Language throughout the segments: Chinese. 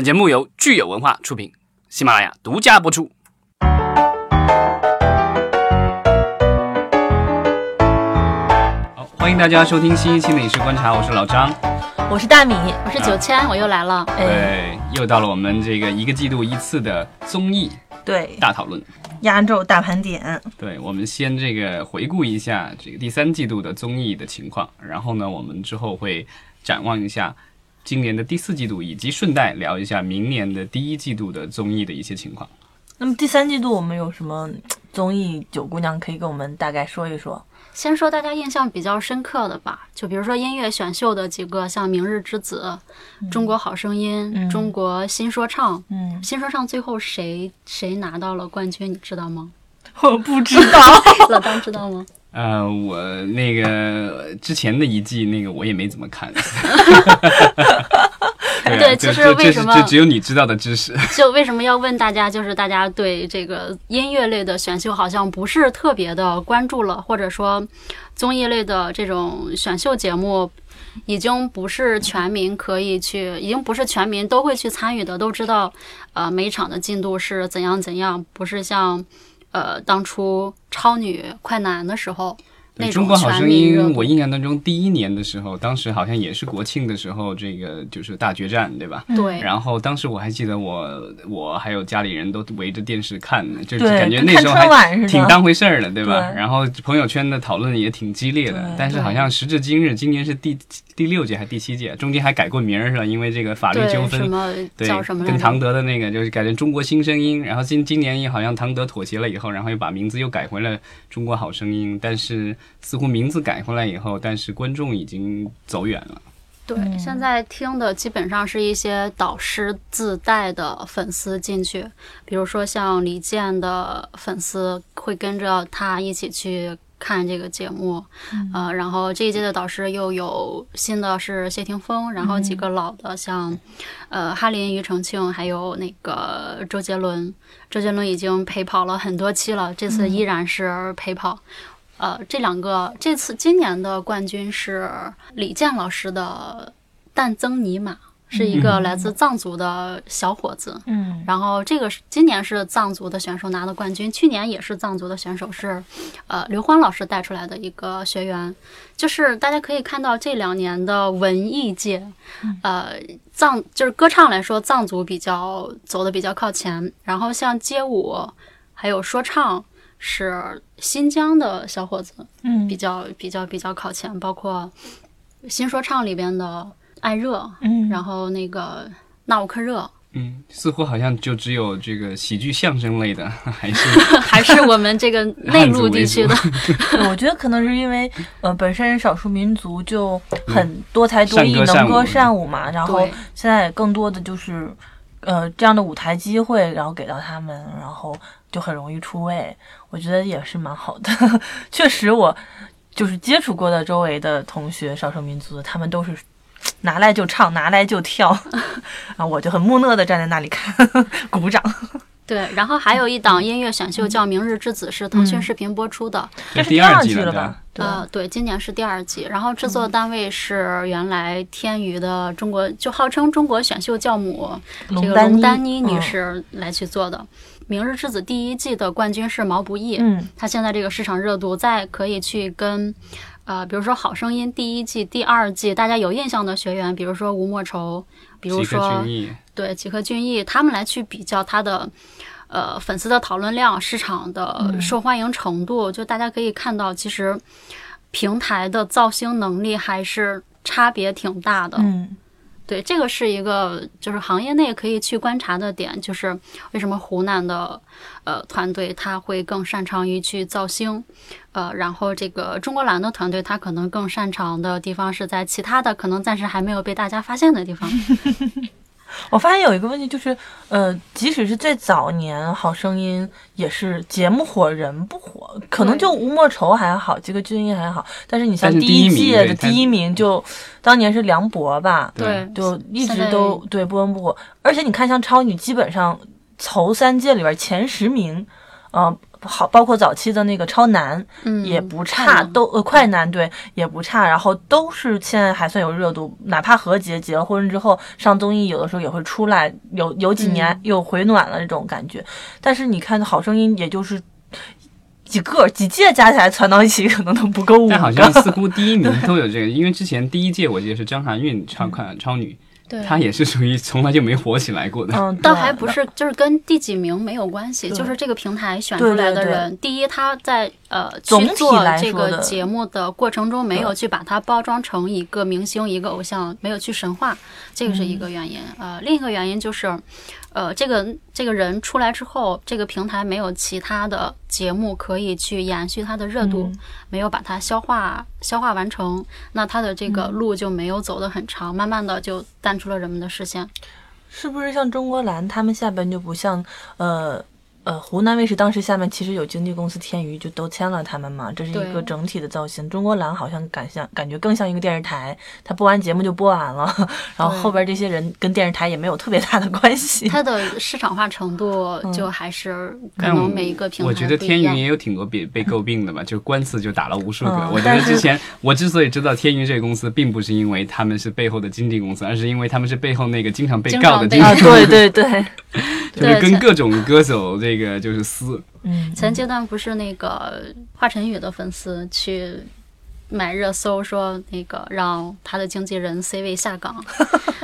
本节目由聚友文化出品，喜马拉雅独家播出。好，欢迎大家收听新一期《美食观察》，我是老张。我是大米，我是九千，我又来了。哎，对，又到了我们这个一个季度一次的综艺对，大讨论。压轴大盘点，对，我们先这个回顾一下这个第三季度的综艺的情况，然后呢，我们之后会展望一下今年的第四季度，以及顺带聊一下明年的第一季度的综艺的一些情况。那么第三季度我们有什么综艺？九姑娘可以跟我们大概说一说。先说大家印象比较深刻的吧，就比如说音乐选秀的几个，像《明日之子》中国好声音》嗯中国新说唱。嗯，新说唱最后谁谁拿到了冠军，你知道吗？我不知道。老张知道吗？呃，我那个之前的一季那个我也没怎么看。对其实为什么就只有你知道的知识？就为什么要问大家？就是大家对这个音乐类的选秀好像不是特别的关注了，或者说综艺类的这种选秀节目。已经不是全民可以去，已经不是全民都会去参与的，都知道，呃，每一场的进度是怎样怎样，不是像，呃，当初超女、快男的时候对中国好声音，我印象当中第一年的时候，当时好像也是国庆的时候，这个就是大决战，对吧？对，然后当时我还记得我我还有家里人都围着电视看呢，就是感觉那时候还挺当回事儿的，对吧？对然后朋友圈的讨论也挺激烈的，但是好像时至今日，今年是第第六届还是第七届，中间还改过名儿是吧？因为这个法律纠对，什纷。么对叫什么，跟唐德的那个就是改成中国新声音，然后今今年也好像唐德妥协了以后，然后又把名字又改回了中国好声音，但是似乎名字改回来以后，但是观众已经走远了。对，嗯现在听的基本上是一些导师自带的粉丝进去，比如说像李健的粉丝会跟着他一起去看这个节目，呃，然后这一届的导师又有新的是谢霆锋，然后几个老的像，呃，哈林、庾澄庆，还有那个周杰伦，周杰伦已经陪跑了很多期了，这次依然是陪跑。呃，这两个这次今年的冠军是李健老师的但增尼玛，是一个来自藏族的小伙子。嗯然后这个是今年是藏族的选手拿的冠军，去年也是藏族的选手，是呃刘欢老师带出来的一个学员。就是大家可以看到这两年的文艺界，呃藏就是歌唱来说，藏族比较走的比较靠前，然后像街舞还有说唱是新疆的小伙子，嗯。比较比较比较靠前，包括新说唱里边的艾热，嗯，然后那个纳吾克热，嗯，似乎好像就只有这个喜剧相声类的，还是 还是我们这个 内陆地区的，我觉得可能是因为呃本身少数民族就很多才多艺，善歌善能歌善舞嘛，然后现在更多的就是呃这样的舞台机会，然后给到他们，然后就很容易出位，我觉得也是蛮好的。确实，我就是接触过的周围的同学，少数民族的，他们都是。拿来就唱，拿来就跳，啊，我就很木讷的站在那里看，鼓掌。对。然后还有一档音乐选秀叫《明日之子》，是腾讯视频播出的，这是第二季季了吧？呃，对，今年是第二季，然后制作单位是原来天娱的中国，就号称中国选秀教母这个龙丹妮女嗯士来去做的。明日之子》第一季的冠军是毛不易，嗯。他现在这个市场热度，再可以去跟，呃，比如说《好声音》第一季、第二季，大家有印象的学员，比如说吴莫愁，比如说，对吉克隽逸，他们来去比较他的，呃，粉丝的讨论量、市场的受欢迎程度，就大家可以看到，其实平台的造星能力还是差别挺大的。嗯对，这个是一个就是行业内可以去观察的点，就是为什么湖南的呃团队他会更擅长于去造星，呃，然后这个中国蓝的团队他可能更擅长的地方是在其他的可能暂时还没有被大家发现的地方。我发现有一个问题，就是，呃，即使是最早年，《好声音》也是节目火人不火，可能就吴莫愁还好，吉克隽逸还好，但是你像第一届的第一名就当年是梁博吧，对，就一直都对不温不火，而且你看像超女，基本上头三届里边前十名，呃，好，包括早期的那个超男嗯，也不差，乐都呃快男对也不差，然后都是现在还算有热度，哪怕何洁结了婚之后上综艺，有的时候也会出来，有有几年嗯又回暖了这种感觉。但是你看《好声音》，也就是几个几届加起来攒到一起，可能都不够五但好像。似乎第一名都有这个，因为之前第一届我记得是张含韵超快超女，对。他也是属于从来就没火起来过的。嗯，倒还不是，就是跟第几名没有关系，就是这个平台选出来对对。的人，第一他在呃总体去做这个节目的过程中，没有去把它包装成一个明星、一个偶像，没有去神话，这个是一个原因。呃，另一个原因就是，呃，这个这个人出来之后，这个平台没有其他的节目可以去延续它的热度，嗯没有把它消化消化完成，那它的这个路就没有走得很长，慢慢的就淡出了人们的视线。是不是像中国蓝他们下边就不像呃呃湖南卫视当时下面其实有经纪公司天娱就都签了他们嘛，这是一个整体的造型。中国蓝好像感像感觉更像一个电视台，它播完节目就播完了，然后后边这些人跟电视台也没有特别大的关系。它的市场化程度 就还是可能每一个平台我觉得天娱也有挺多被被诟病的吧，就官司就打了无数个。嗯我觉得之前我之所以知道天娱这个公司，并不是因为他们是背后的经纪公司，而是因为他们是背后那个经常被经告的经纪，对对对，就是跟各种歌手这个就是撕。嗯，前阶段不是那个华晨宇的粉丝去买热搜，说那个让他的经纪人 C 位下岗，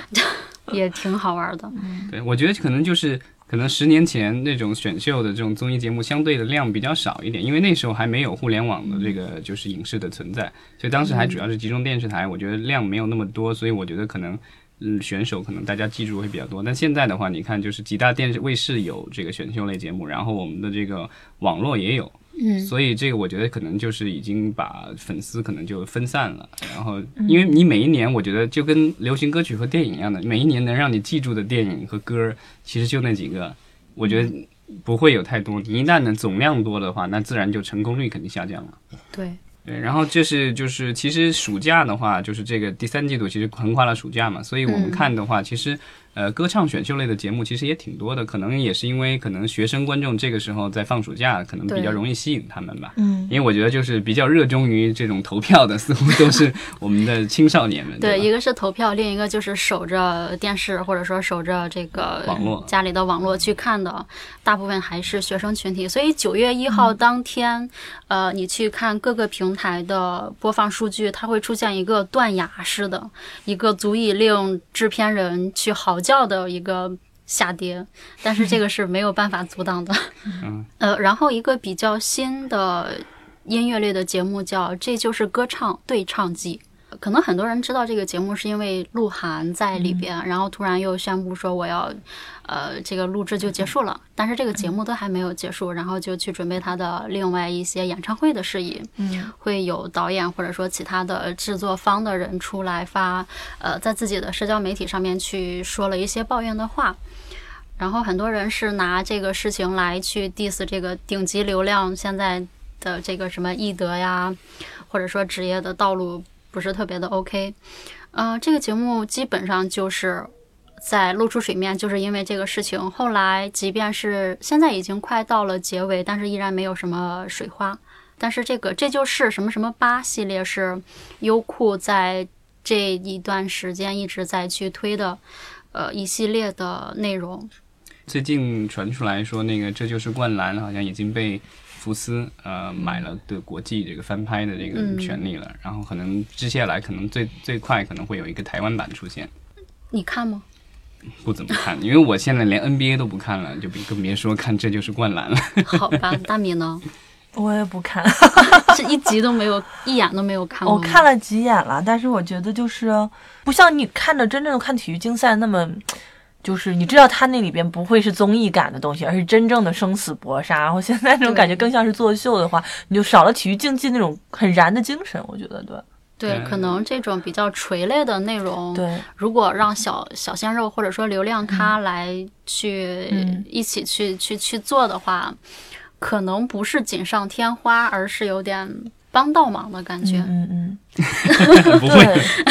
也挺好玩的。对，我觉得可能就是可能十年前那种选秀的这种综艺节目相对的量比较少一点，因为那时候还没有互联网的这个就是影视的存在，所以当时还主要是集中电视台，我觉得量没有那么多，所以我觉得可能。嗯，选手可能大家记住会比较多，但现在的话，你看就是几大电视卫视有这个选秀类节目，然后我们的这个网络也有，嗯，所以这个我觉得可能就是已经把粉丝可能就分散了。然后，嗯因为你每一年，我觉得就跟流行歌曲和电影一样的，每一年能让你记住的电影和歌，其实就那几个。我觉得不会有太多。你一旦呢总量多的话，那自然就成功率肯定下降了。对，对，然后这是就是其实暑假的话，就是这个第三季度其实横跨了暑假嘛，所以我们嗯。看的话，其实呃歌唱选秀类的节目其实也挺多的，可能也是因为可能学生观众这个时候在放暑假，可能比较容易吸引他们吧。嗯，因为我觉得就是比较热衷于这种投票的，似乎都是我们的青少年们。对，吧一个是投票，另一个就是守着电视或者说守着这个网络家里的网络去看的，大部分还是学生群体。所以九月一号当天，呃，你去看各个平台的播放数据，它会出现一个断崖式的，一个足以令制片人去嚎叫的一个。下跌，但是这个是没有办法阻挡的。嗯，呃，然后一个比较新的音乐类的节目叫《这就是歌唱对唱季》。可能很多人知道这个节目是因为鹿晗在里边，然后突然又宣布说我要，呃，这个录制就结束了，但是这个节目都还没有结束，然后就去准备他的另外一些演唱会的事宜，嗯，会有导演或者说其他的制作方的人出来发，呃，在自己的社交媒体上面去说了一些抱怨的话。然后很多人是拿这个事情来去 diss 这个顶级流量现在的这个什么艺德呀，或者说职业的道路不是特别的 OK。呃，这个节目基本上就是在露出水面，就是因为这个事情。后来即便是现在已经快到了结尾，但是依然没有什么水花。但是这个这就是什么什么八系列是优酷在这一段时间一直在去推的，呃，一系列的内容。最近传出来说，那个这就是灌篮好像已经被福斯呃买了的国际这个翻拍的这个嗯权利了，然后可能接下来可能最最快可能会有一个台湾版出现。你看吗？不怎么看，因为我现在连 NBA 都不看了，就别更别说看这就是灌篮了。好吧，大米呢？我也不看，这 一集都没有，一眼都没有看过。我看，了几眼了，但是我觉得就是不像你看着真正看体育竞赛那么。就是你知道他那里边不会是综艺感的东西，而是真正的生死搏杀。然后现在这种感觉更像是作秀的话，你就少了体育竞技那种很燃的精神。我觉得对对，可能这种比较垂类的内容，对，如果让小小鲜肉或者说流量咖来去、嗯一起去去去做的话，可能不是锦上添花，而是有点帮倒忙的感觉。嗯嗯 不会，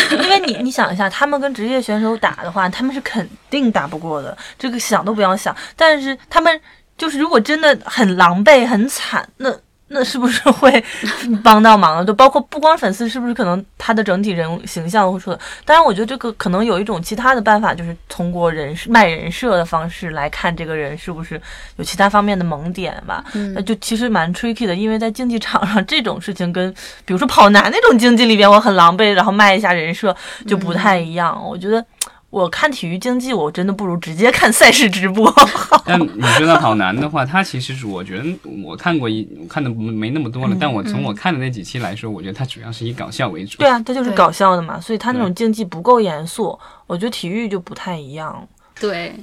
对，因为你你想一下，他们跟职业选手打的话，他们是肯定打不过的，这个想都不要想。但是他们就是如果真的很狼狈、很惨，那那是不是会 帮到忙了？就包括不光粉丝，是不是可能他的整体人形象会出？当然，我觉得这个可能有一种其他的办法，就是通过人卖人设的方式来看这个人是不是有其他方面的萌点吧。那就其实蛮 tricky 的，因为在竞技场上这种事情跟比如说跑男那种竞技里边，我很狼狈，然后卖一下人设就不太一样。我觉得。我看体育竞技，我真的不如直接看赛事直播。但你说到跑男的话，他其实是我觉得我看过一看的没那么多了，但我从我看的那几期来说，我觉得他主要是以搞笑为主。对啊，他就是搞笑的嘛，所以他那种竞技不够严肃。我觉得体育就不太一样。对。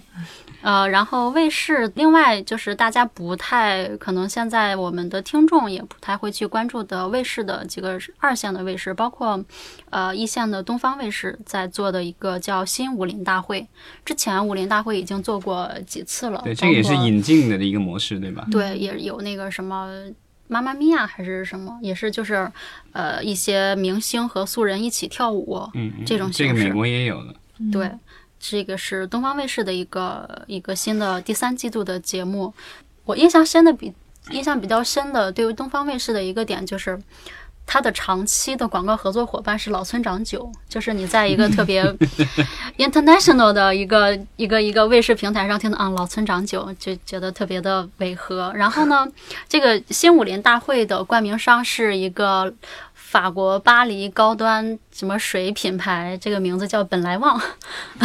呃，然后卫视，另外就是大家不太可能现在我们的听众也不太会去关注的卫视的几个二线的卫视，包括呃一线的东方卫视在做的一个叫新武林大会。之前武林大会已经做过几次了，对，这个也是引进的一个模式，对吧？对，也有那个什么妈妈咪呀还是什么，也是就是呃一些明星和素人一起跳舞，嗯，这种形式，这个美国也有的，对。这个是东方卫视的一个一个新的第三季度的节目，我印象深的比印象比较深的，对于东方卫视的一个点就是，它的长期的广告合作伙伴是老村长酒，就是你在一个特别 international 的一个一个一个卫视平台上听到啊老村长酒，就觉得特别的违和。然后呢，这个新武林大会的冠名商是一个。法国巴黎高端什么水品牌，这个名字叫本来旺，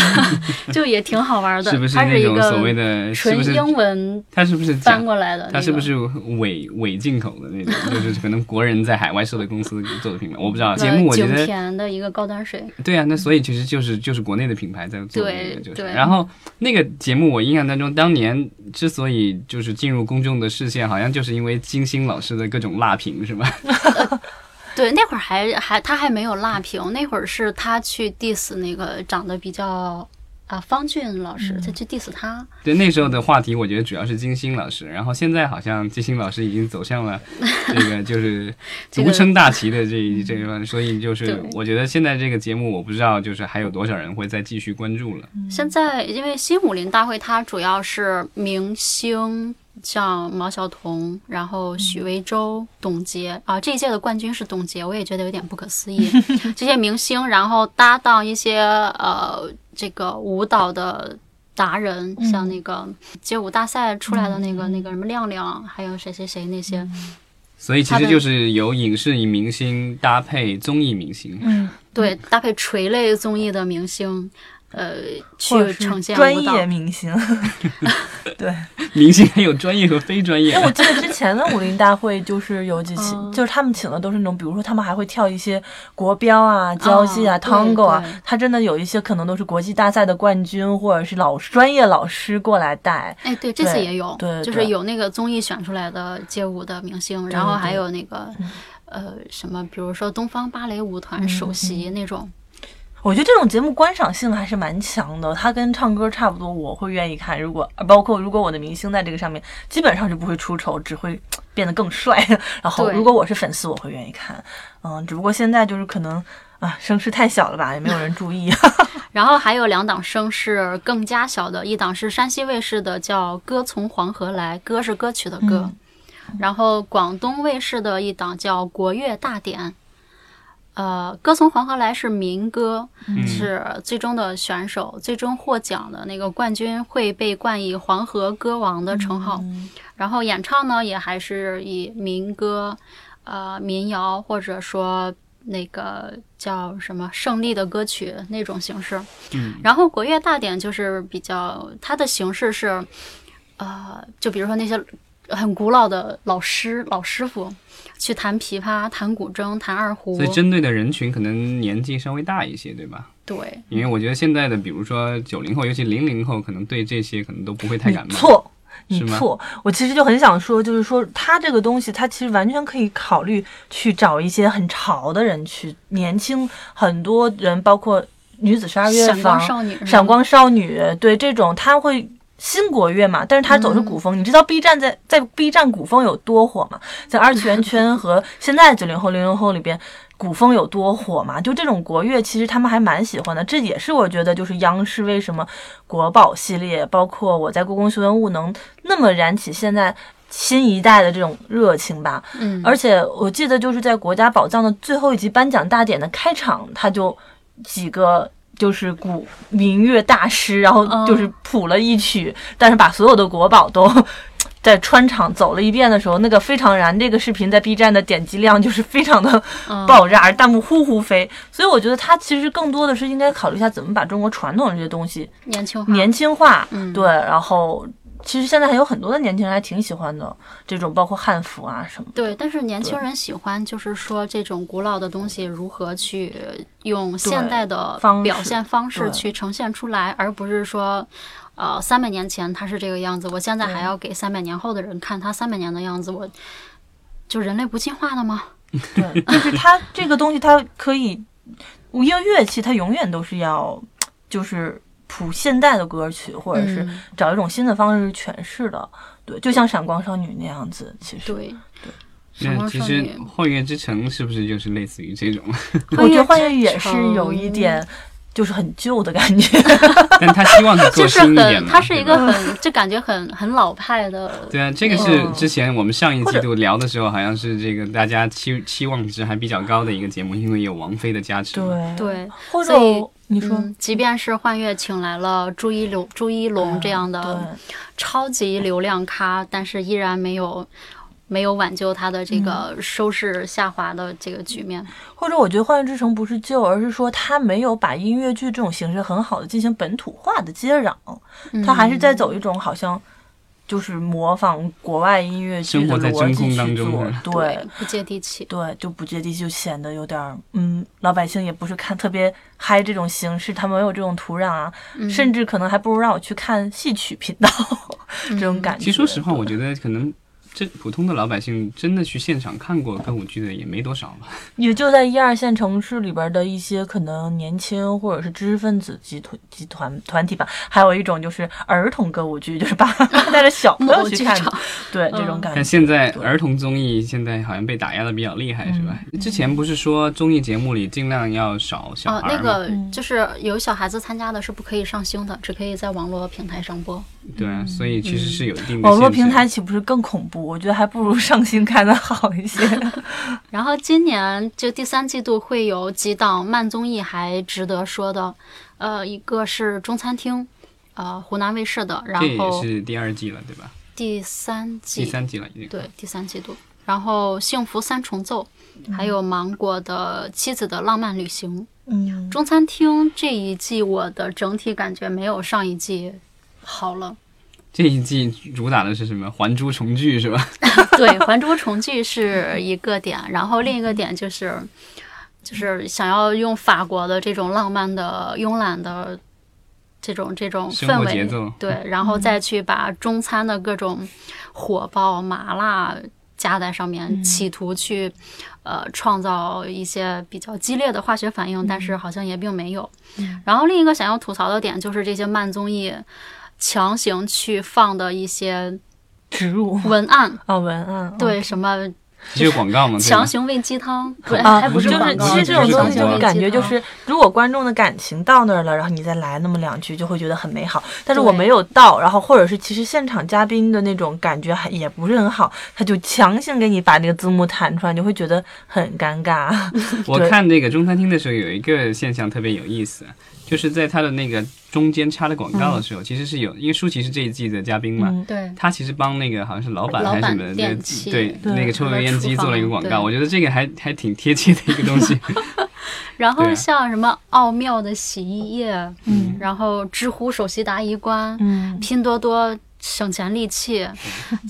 就也挺好玩的。是不是那种所谓的纯英文？它是不是翻过来的？它是不是伪伪进口的那种？就是可能国人在海外设的公司做的品牌，我不知道。节目我觉得景甜的一个高端水。对啊，那所以其实就是就是国内的品牌在做那个，就是。然后那个节目我印象当中，当年之所以就是进入公众的视线，好像就是因为金星老师的各种辣评，是吧？对，那会儿还还他还没有辣评，那会儿是他去 diss 那个长得比较啊方俊老师，他去 diss 他。对，那时候的话题我觉得主要是金星老师，然后现在好像金星老师已经走向了 这个就是独撑大旗的这这个，所以就是我觉得现在这个节目我不知道就是还有多少人会再继续关注了。现在因为新武林大会它主要是明星。像毛晓彤，然后许魏洲、董洁啊，这一届的冠军是董洁，我也觉得有点不可思议。这些明星，然后搭档一些呃这个舞蹈的达人，像那个街舞大赛出来的那个那个什么亮亮，还有谁谁谁那些。所以其实就是由影视明星搭配综艺明星，嗯，对，搭配垂类综艺的明星。呃，去呈现专业明星，对，明星还有专业和非专业。哎，我记得之前的武林大会就是有几期，就是他们请的都是那种，比如说他们还会跳一些国标啊、交际啊、tango 啊，他真的有一些可能都是国际大赛的冠军或者是老专业老师过来带。哎，对，这次也有，对，就是有那个综艺选出来的街舞的明星，然后还有那个呃什么，比如说东方芭蕾舞团首席那种。我觉得这种节目观赏性还是蛮强的，它跟唱歌差不多，我会愿意看。如果包括如果我的明星在这个上面，基本上就不会出丑，只会 变得更帅。然后如果我是粉丝，我会愿意看。嗯，只不过现在就是可能啊声势太小了吧，也没有人注意。然后还有两档声势更加小的，一档是山西卫视的，叫《歌从黄河来》，歌是歌曲的歌。然后广东卫视的一档叫《国乐大典》。呃，歌从黄河来是民歌，是最终的选手，最终获奖的那个冠军会被冠以黄河歌王的称号。然后演唱呢，也还是以民歌、呃民谣或者说那个叫什么胜利的歌曲那种形式。然后国乐大典就是比较它的形式是，呃，就比如说那些很古老的老师老师傅。去弹琵琶、弹古筝、弹二胡，所以针对的人群可能年纪稍微大一些，对吧？对，因为我觉得现在的，比如说九零后，尤其零零后，可能对这些可能都不会太感冒。错，你错。我其实就很想说，就是说他这个东西，他其实完全可以考虑去找一些很潮的人去，年轻很多人，包括女子十二乐坊、闪光少女，闪光少女，对这种他会。新国乐嘛，但是它走是古风。你知道 B 站在在 B 站古风有多火吗？在二次元圈和现在九零后、零零后里边，古风有多火吗？就这种国乐，其实他们还蛮喜欢的。这也是我觉得，就是央视为什么国宝系列，包括我在故宫修文物能那么燃起现在新一代的这种热情吧。嗯，而且我记得就是在国家宝藏的最后一集颁奖大典的开场，他就几个就是古民乐大师，然后就是谱了一曲，但是把所有的国宝都 在穿场走了一遍的时候，那个非常燃，这个视频在 B 站的点击量就是非常的爆炸，弹幕呼呼飞。所以我觉得他其实更多的是应该考虑一下怎么把中国传统的这些东西年轻化，年轻化。嗯对，然后。其实现在还有很多的年轻人还挺喜欢的这种，包括汉服啊什么。对，但是年轻人喜欢，就是说这种古老的东西如何去用现代的表现方式去呈现出来，而不是说，呃，三百年前它是这个样子，我现在还要给三百年后的人看他三百年的样子，我就人类不进化了吗？对，就是它这个东西，它可以，因为乐器，它永远都是要，就是谱现代的歌曲，或者是嗯找一种新的方式去诠释的。对，就像闪光少女那样子，其实。对，闪那其实光少女《幻乐之城》是不是就是类似于这种？我觉得幻乐乐也是有一点，就是很旧的感觉。但他希望 是做就是很，新一点嘛。它是一个很，就感觉很很老派的，对啊，这个是嗯之前我们上一季度聊的时候，好像是这个大家期期望值还比较高的一个节目，因为有王菲的加持。对，对，或者所以你说。嗯，即便是幻乐请来了朱一龙、朱一龙这样的超级流量咖，但是依然没有没有挽救他的这个嗯。收视下滑的这个局面。或者我觉得《幻乐之城》不是救，而是说他没有把音乐剧这种形式很好的进行本土化的接壤，他还是在走一种好像就是模仿国外音乐剧的逻辑去做，对。不接地气。对，就不接地气，就显得有点儿，嗯，老百姓也不是看特别嗨这种形式，他没有这种土壤啊，嗯甚至可能还不如让我去看戏曲频道 这种感觉。其实说实话，我觉得可能这普通的老百姓真的去现场看过歌舞剧的也没多少吧。也就在一二线城市里边的一些可能年轻或者是知识分子集团集团团体吧，还有一种就是儿童歌舞剧，就是把带着小朋友去看 对这种感觉。但现在儿童综艺现在好像被打压的比较厉害，是吧？嗯之前不是说综艺节目里尽量要少小哦，孩吗？那个嗯就是有小孩子参加的是不可以上星的，只可以在网络平台上播。对啊，所以其实是有一定的网络平台岂不是更恐怖？我觉得还不如上新开的好一些。然后今年就第三季度会有几档慢综艺还值得说的，呃，一个是中餐厅，呃，湖南卫视的，然这也后是第二季了，对吧？第三季第三季了已经。对第三季度，然后《幸福三重奏》，还有芒果的《妻子的浪漫旅行》。嗯，中餐厅这一季我的整体感觉没有上一季好了。这一季主打的是什么？还珠重聚是吧？对，《还珠重聚》是一个点，然后另一个点就是，就是想要用法国的这种浪漫的、慵懒的这种这种氛围，节奏。对，然后再去把中餐的各种火爆、麻辣加在上面，嗯企图去呃创造一些比较激烈的化学反应，但是好像也并没有。嗯然后另一个想要吐槽的点就是这些慢综艺强行去放的一些植入文案。啊 文案，对，什么只有广告嘛？强行喂鸡汤，对，啊，还不就是广告，其实这种东西就是感觉就是，如果观众的感情到那儿了，然后你再来那么两句，就会觉得很美好。但是我没有到，然后或者是其实现场嘉宾的那种感觉还也不是很好，他就强行给你把那个字幕弹出来，你会觉得很尴尬。我看那个中餐厅的时候，有一个现象特别有意思，就是在他的那个中间插的广告的时候，其实是有，因为舒淇是这一季的嘉宾嘛，嗯，对，他其实帮那个好像是老板还是什么对那个抽油烟机做了一个广告，我觉得这个还还挺贴切的一个东西。然后像什么奥妙的洗衣液，嗯。然后知乎首席答疑官，嗯，拼多多省钱利器，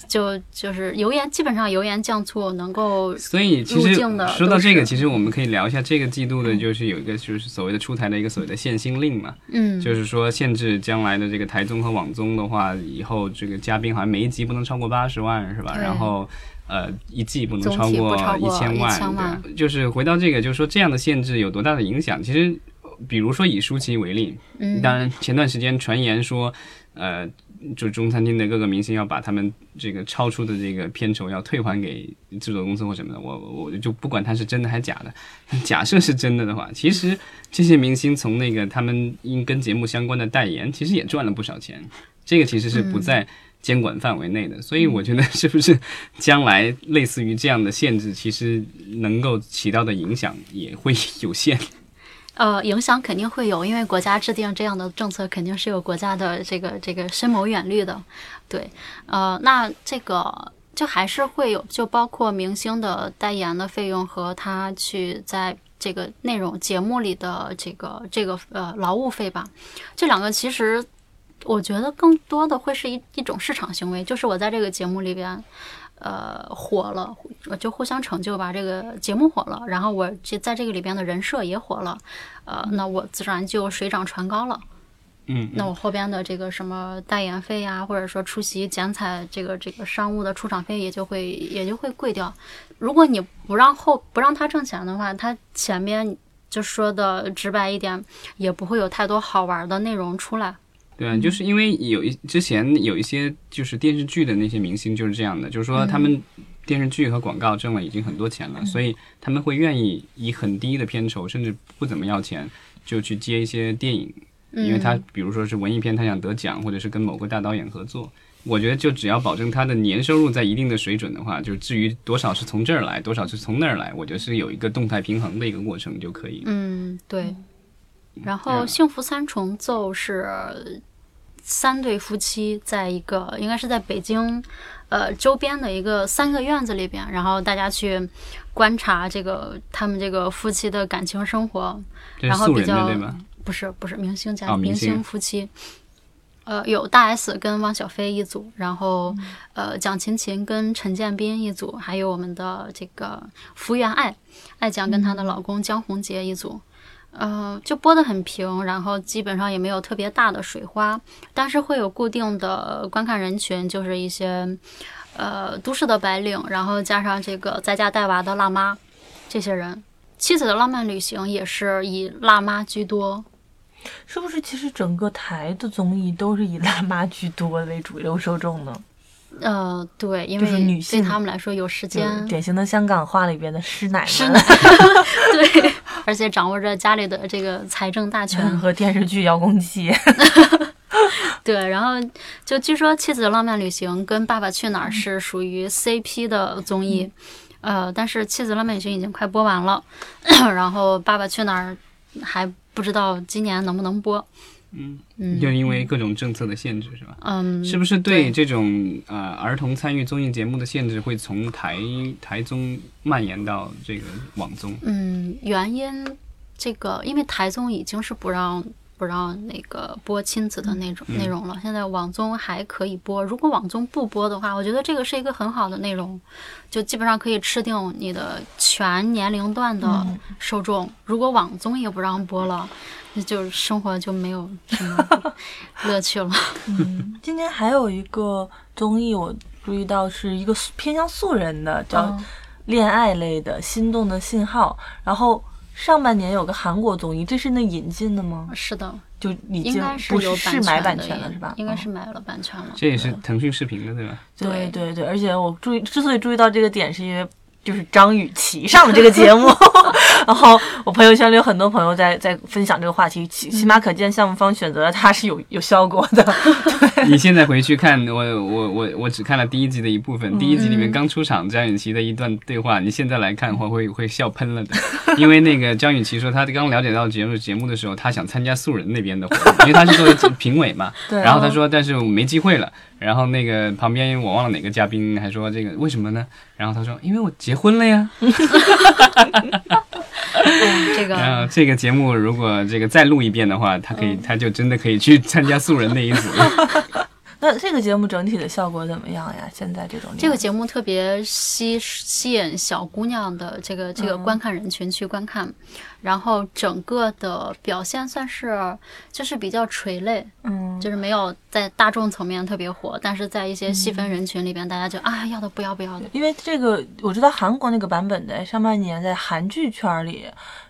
就就是油盐基本上油盐酱醋能够所以其实说到这个，其实我们可以聊一下这个季度的，就是有一个就是所谓的出台的一个所谓的限薪令嘛，嗯，就是说限制将来的这个台综和网综的话，以后这个嘉宾好像每一集不能超过八十万是吧？然后。呃，一季不能超过一千万，1000万对，就是回到这个，就是说这样的限制有多大的影响？其实，比如说以舒淇为例，嗯当然前段时间传言说，呃，就中餐厅的各个明星要把他们这个超出的这个片酬要退还给制作公司或什么的，我我就不管他是真的还是假的。假设是真的的话，其实这些明星从那个他们因跟节目相关的代言，其实也赚了不少钱。这个其实是不在监管范围内的，所以我觉得是不是将来类似于这样的限制，其实能够起到的影响也会有限。呃，影响肯定会有，因为国家制定这样的政策，肯定是有国家的这个这个深谋远虑的。对，呃，那这个就还是会有，就包括明星的代言的费用和他去在这个内容节目里的这个这个呃劳务费吧，这两个其实我觉得更多的会是一一种市场行为，就是我在这个节目里边。呃，火了，就互相成就吧。这个节目火了，然后我这在这个里边的人设也火了，呃，那我自然就水涨船高了。嗯，那我后边的这个什么代言费呀，或者说出席剪彩这个这个商务的出场费也就会也就会贵掉。如果你不让后不让他挣钱的话，他前面就说的直白一点，也不会有太多好玩的内容出来。对啊，就是因为有一之前有一些就是电视剧的那些明星就是这样的，就是说他们电视剧和广告挣了已经很多钱了，所以他们会愿意以很低的片酬，甚至不怎么要钱，就去接一些电影，因为他比如说是文艺片，他想得奖，或者是跟某个大导演合作。我觉得就只要保证他的年收入在一定的水准的话，就至于多少是从这儿来，多少是从那儿来，我觉得是有一个动态平衡的一个过程就可以。嗯，对。然后《幸福三重奏》是。三对夫妻在一个应该是在北京，呃周边的一个三个院子里边，然后大家去观察这个他们这个夫妻的感情生活，然后比较不是不是明星家明星。夫妻，呃有大 S 跟汪小菲一组，然后呃蒋勤勤跟陈建斌一组，还有我们的这个福原爱爱酱跟她的老公江宏杰一组。嗯，嗯就播的很平，然后基本上也没有特别大的水花，但是会有固定的观看人群，就是一些呃都市的白领，然后加上这个在家带娃的辣妈，这些人。妻子的浪漫旅行也是以辣妈居多，是不是？其实整个台的综艺都是以辣妈居多为主流受众呢？呃，对，因为女性对他们来说有时间，典型的香港话里边的师奶，师奶，对，而且掌握着家里的这个财政大权 和电视剧遥控器，对，然后就据说《妻子的浪漫旅行》跟《爸爸去哪儿》是属于 CP 的综艺，呃，但是《妻子浪漫旅行》已经快播完了，然后《爸爸去哪儿》还不知道今年能不能播。嗯嗯，就因为各种政策的限制是吧？嗯，是不是对这种呃儿童参与综艺节目的限制会从台台综蔓延到这个网综？嗯，原因这个因为台综已经是不让不让那个播亲子的那种内容了，现在网综还可以播。如果网综不播的话，我觉得这个是一个很好的内容，就基本上可以吃定你的全年龄段的受众。如果网综也不让播了。那就生活就没有什么 乐趣了。嗯，今天还有一个综艺，我注意到是一个偏向素人的，叫恋爱类的《心动的信号》。然后上半年有个韩国综艺，这是那引进的吗？是的，就已经不是是买版权了，是吧？应该是买了版权了。这也是腾讯视频的，对吧？对对对，而且我注意，之所以注意到这个点，是因为。就是张雨绮上了这个节目，然后我朋友圈里有很多朋友在在分享这个话题，起起码可见项目方选择了它是有有效果的。你现在回去看，我我我我只看了第一集的一部分，第一集里面刚出场张雨绮的一段对话，你现在来看的话会会笑喷了的，因为那个张雨绮说她刚了解到节目节目的时候，她想参加素人那边的活动，因为她是作为评委嘛，然后她说但是没机会了。然后那个旁边我忘了哪个嘉宾还说这个为什么呢？然后他说因为我结婚了呀。这个，然后这个节目如果这个再录一遍的话，他可以他就真的可以去参加素人那一组。那这个节目整体的效果怎么样呀？现在这种这个节目特别吸吸引小姑娘的这个这个观看人群去观看，然后整个的表现算是就是比较垂泪，嗯，就是没有在大众层面特别火，但是在一些细分人群里边，大家就啊要的不要不要的。因为这个我知道韩国那个版本的上半年在韩剧圈里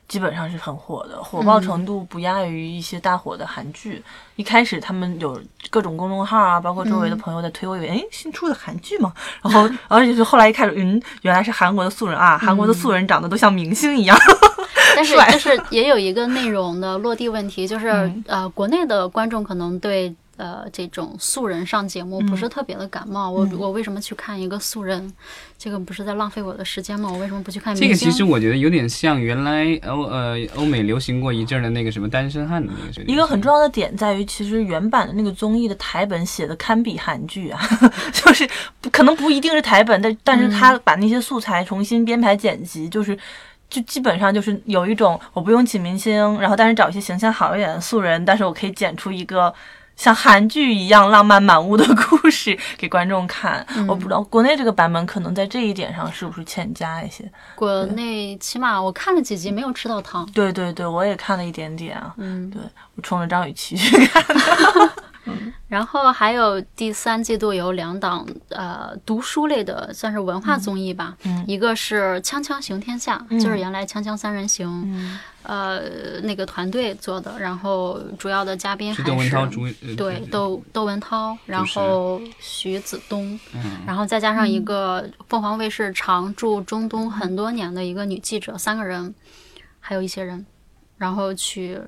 基本上是很火的，火爆程度不亚于一些大火的韩剧。一开始他们有各种公众号啊，包括周围的朋友在推，我以为哎新出的韩剧嘛，然后而且是后来一开始，嗯，原来是韩国的素人啊，韩国的素人长得都像明星一样。但是帅就是也有一个内容的落地问题，就是、嗯呃，国内的观众可能对呃这种素人上节目不是特别的感冒。我我为什么去看一个素人？这个不是在浪费我的时间吗？我为什么不去看这个？其实我觉得有点像原来欧呃欧美流行过一阵儿的那个什么单身汉的那个是一个很重要的点在于，其实原版的那个综艺的台本写的堪比韩剧啊，就是不可能不一定是台本，但但是他把那些素材重新编排剪辑，就是。就基本上就是有一种我不用请明星，然后但是找一些形象好一点的素人，但是我可以剪出一个像韩剧一样浪漫满屋的故事 给观众看。我不知道国内这个版本可能在这一点上是不是欠佳一些。国内起码我看了几集，没有吃到糖。对对对，我也看了一点点啊。嗯，对我冲着张雨绮去看的。然后还有第三季度有两档呃读书类的，算是文化综艺吧。嗯。一个是《锵锵行天下》，就是原来《锵锵三人行》嗯。呃那个团队做的，然后主要的嘉宾还是窦文涛主呃对窦窦文涛，然后徐子东，嗯。然后再加上一个凤凰卫视常驻中东很多年的一个女记者，三个人，还有一些人，然后去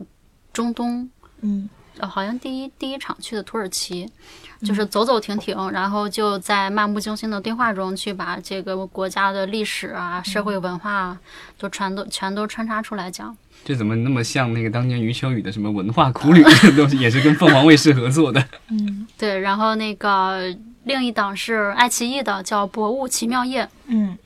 中东嗯呃，好像第一第一场去的土耳其，就是走走停停，然后就在漫不经心的对话中去把这个国家的历史啊、社会文化啊，就全都全都穿插出来讲。这怎么那么像那个当年余秋雨的什么文化苦旅这东西，也是跟凤凰卫视合作的。嗯对，然后那个另一档是爱奇艺的，叫《博物奇妙夜》，嗯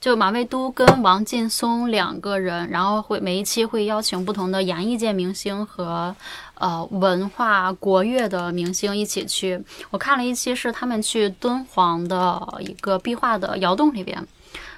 就马未都跟王劲松两个人，然后会每一期会邀请不同的演艺界明星和呃文化国乐的明星一起去。我看了一期是他们去敦煌的一个壁画的窑洞里边，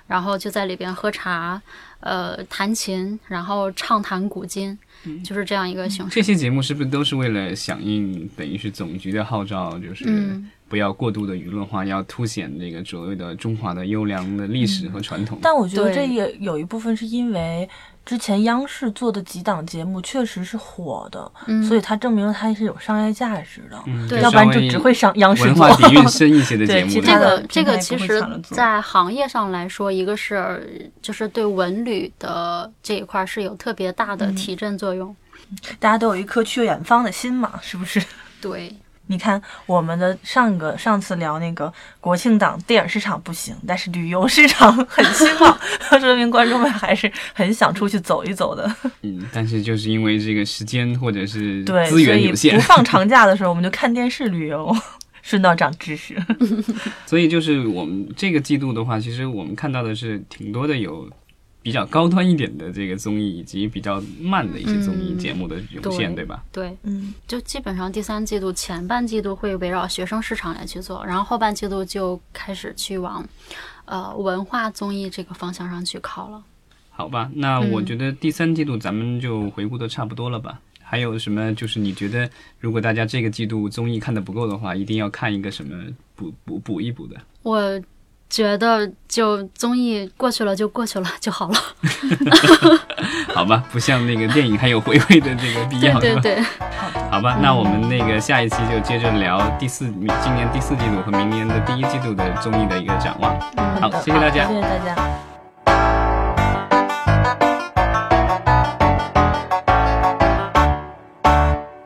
然后就在里边喝茶，呃弹琴，然后畅谈古今，就是这样一个形式。这些节目是不是都是为了响应等于是总局的号召，就是嗯不要过度的娱乐化，要凸显这个所谓的中华的优良的历史和传统？但我觉得这也有一部分是因为之前央视做的几档节目确实是火的，嗯所以它证明了它是有商业价值的，要不然就只会上央视文做化底蕴深一些的节目。对这个这个其实在行业上来说，一个是就是对文旅的这一块是有特别大嗯的提振作用。大家都有一颗去远方的心嘛，是不是？对，你看我们的上个上次聊那个国庆档电影市场不行，但是旅游市场很兴旺，说明观众们还是很想出去走一走的。嗯，但是就是因为这个时间或者是对，资源有限所以不，放长假的时候，我们就看电视旅游，顺道长知识。所以就是我们这个季度的话，其实我们看到的是挺多的有比较高端一点的这个综艺，以及比较慢的一些综艺嗯节目的涌现，对对吧？对，嗯，就基本上第三季度前半季度会围绕学生市场来去做，然后后半季度就开始去往呃文化综艺这个方向上去靠了。好吧，那嗯我觉得第三季度咱们就回顾的差不多了吧？还有什么？就是你觉得，如果大家这个季度综艺看的不够的话，一定要看一个什么补补补一补的？我觉得就综艺过去了就过去了就好了。好吧，不像那个电影还有回味的这个必要，对对对，好吧，那我们那个下一期就接着聊第四今年第四季度和明年的第一季度的综艺的一个展望。好，谢谢大家谢。谢大家。